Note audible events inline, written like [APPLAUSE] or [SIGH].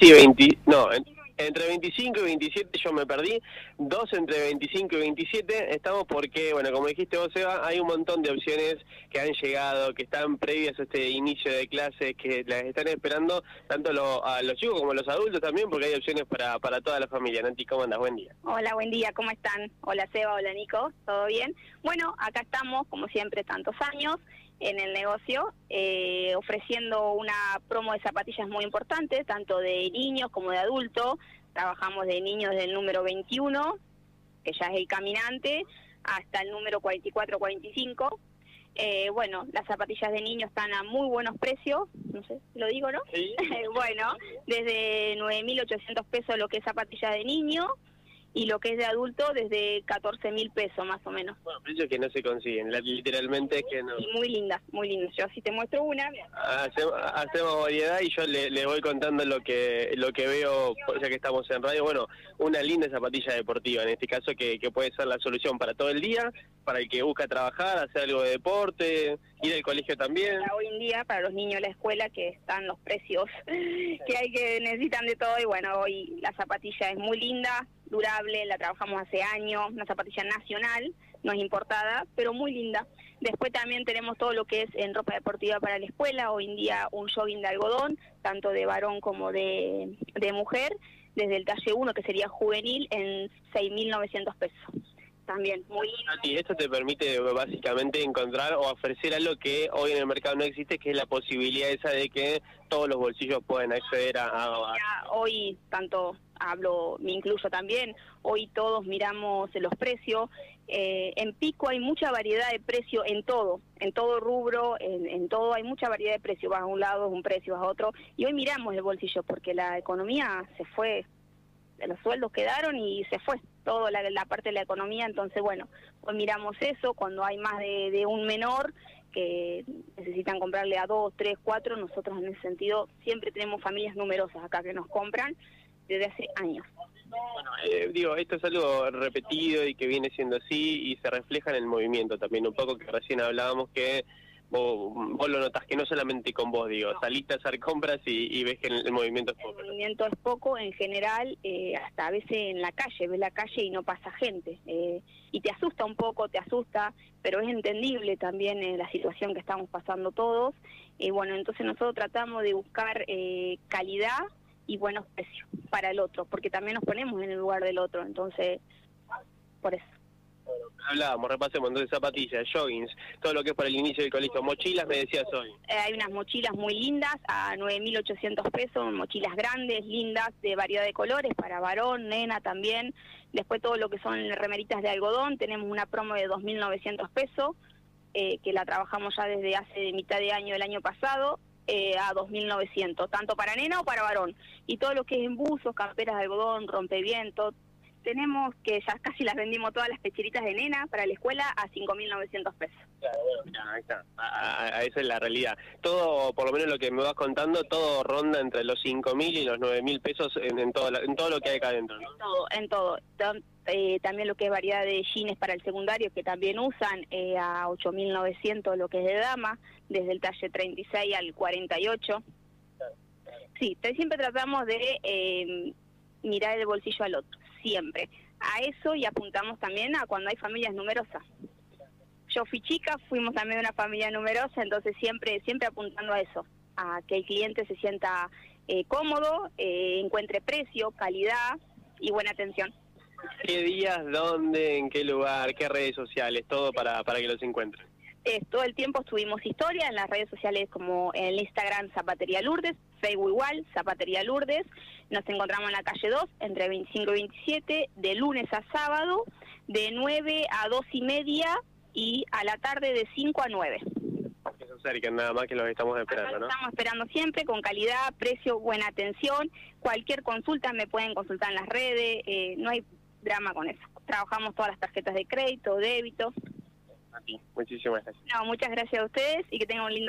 Sí, 20, no, en- entre 25 y 27 yo me perdí, dos entre 25 y 27 estamos porque, bueno, como dijiste vos, Eva, hay un montón de opciones que han llegado, que están previas a este inicio de clases, que las están esperando tanto lo- a los chicos como a los adultos también, porque hay opciones para, para toda la familia. Nanti, ¿cómo andas? Buen día. Hola, buen día, ¿cómo están? Hola Seba, hola Nico, ¿todo bien? Bueno, acá estamos, como siempre, tantos años en el negocio, eh, ofreciendo una promo de zapatillas muy importante, tanto de niños como de adultos. Trabajamos de niños del número 21, que ya es el caminante, hasta el número 44-45. Eh, bueno, las zapatillas de niños están a muy buenos precios, no sé, lo digo, ¿no? Sí. [LAUGHS] bueno, desde 9.800 pesos lo que es zapatilla de niño y lo que es de adulto desde 14.000 pesos más o menos. Bueno, precios que no se consiguen, literalmente es que no. Y muy lindas, muy lindas. Yo si te muestro una, Hacemos, hacemos variedad y yo le, le voy contando lo que lo que veo, ya que estamos en radio. Bueno, una linda zapatilla deportiva, en este caso, que, que puede ser la solución para todo el día, para el que busca trabajar, hacer algo de deporte, ir al colegio también. hoy en día, para los niños de la escuela, que están los precios [LAUGHS] que hay que necesitan de todo. Y bueno, hoy la zapatilla es muy linda, durable, la trabajamos hace años, una zapatilla nacional, no es importada, pero muy linda. Después también tenemos todo lo que es en ropa deportiva para la escuela, hoy en día un jogging de algodón, tanto de varón como de, de mujer, desde el talle 1, que sería juvenil, en 6.900 pesos. También muy. Nati, esto te permite básicamente encontrar o ofrecer algo que hoy en el mercado no existe, que es la posibilidad esa de que todos los bolsillos puedan acceder a... a- Ya hoy, tanto hablo, me incluyo también, hoy todos miramos los precios. Eh, en Pico hay mucha variedad de precio en todo, en todo rubro, en, en todo hay mucha variedad de precios. Vas a un lado es un precio, vas a otro. Y hoy miramos el bolsillo porque la economía se fue, los sueldos quedaron y se fue toda la, parte de la economía. Entonces, bueno, hoy miramos eso cuando hay más de, de un menor que necesitan comprarle a dos, tres, cuatro. Nosotros en ese sentido siempre tenemos familias numerosas acá que nos compran desde hace años. Bueno, eh, digo, esto es algo repetido y que viene siendo así y se refleja en el movimiento también, un poco que recién hablábamos que vos, vos lo notás que no solamente con vos, digo, saliste a hacer compras y, y ves que el, el movimiento es El poco. movimiento es poco en general, eh, hasta a veces en la calle, ves la calle y no pasa gente. eh, y te asusta un poco, te asusta, pero es entendible también eh, la situación que estamos pasando todos. Y bueno, entonces nosotros tratamos de buscar eh, calidad y buenos precios para el otro, porque también nos ponemos en el lugar del otro. Entonces, por eso. Hablábamos, repasemos, entonces zapatillas, joggings, todo lo que es para el inicio del colegio, mochilas, me decías hoy. Eh, hay unas mochilas muy lindas a 9.800 pesos, mochilas grandes, lindas, de variedad de colores, para varón, nena también. Después todo lo que son remeritas de algodón, tenemos una promo de 2.900 pesos, eh, que la trabajamos ya desde hace mitad de año del año pasado, eh, a 2.900, tanto para nena o para varón. Y todo lo que es embuzos, camperas de algodón, rompeviento. Tenemos que ya casi las vendimos todas las pecheritas de nena para la escuela a 5.900 pesos. Mirá, ahí está, a, a- a esa es la realidad. Todo, por lo menos lo que me vas contando, todo ronda entre los 5.000 y los 9.000 pesos en, en, todo la- en todo lo que hay acá adentro, ¿no? todo, en todo. Eh, también lo que es variedad de jeans para el secundario que también usan eh, a 8.900 lo que es de dama, desde el talle 36 al 48. Sí, siempre tratamos de eh, mirar el bolsillo al otro, siempre. A eso y apuntamos también a cuando hay familias numerosas. Yo fui chica, fuimos también de una familia numerosa, entonces siempre siempre apuntando a eso, a que el cliente se sienta eh, cómodo, eh, encuentre precio, calidad y buena atención. ¿Qué días, dónde, en qué lugar, qué redes sociales, todo para, para que los encuentren? Eh, todo el tiempo estuvimos historia en las redes sociales como en el Instagram Zapatería Lourdes, Facebook igual, Zapatería Lourdes. Nos encontramos en la calle 2, entre 25 y 27, de lunes a sábado, de 9 a 2 y media y a la tarde de 5 a 9. Que se acerquen nada más que los estamos esperando, ¿no? estamos esperando siempre con calidad, precio, buena atención. Cualquier consulta me pueden consultar en las redes, eh, no hay drama con eso. Trabajamos todas las tarjetas de crédito, débito. Ti. Muchísimas gracias. No, muchas gracias a ustedes y que tengan un lindo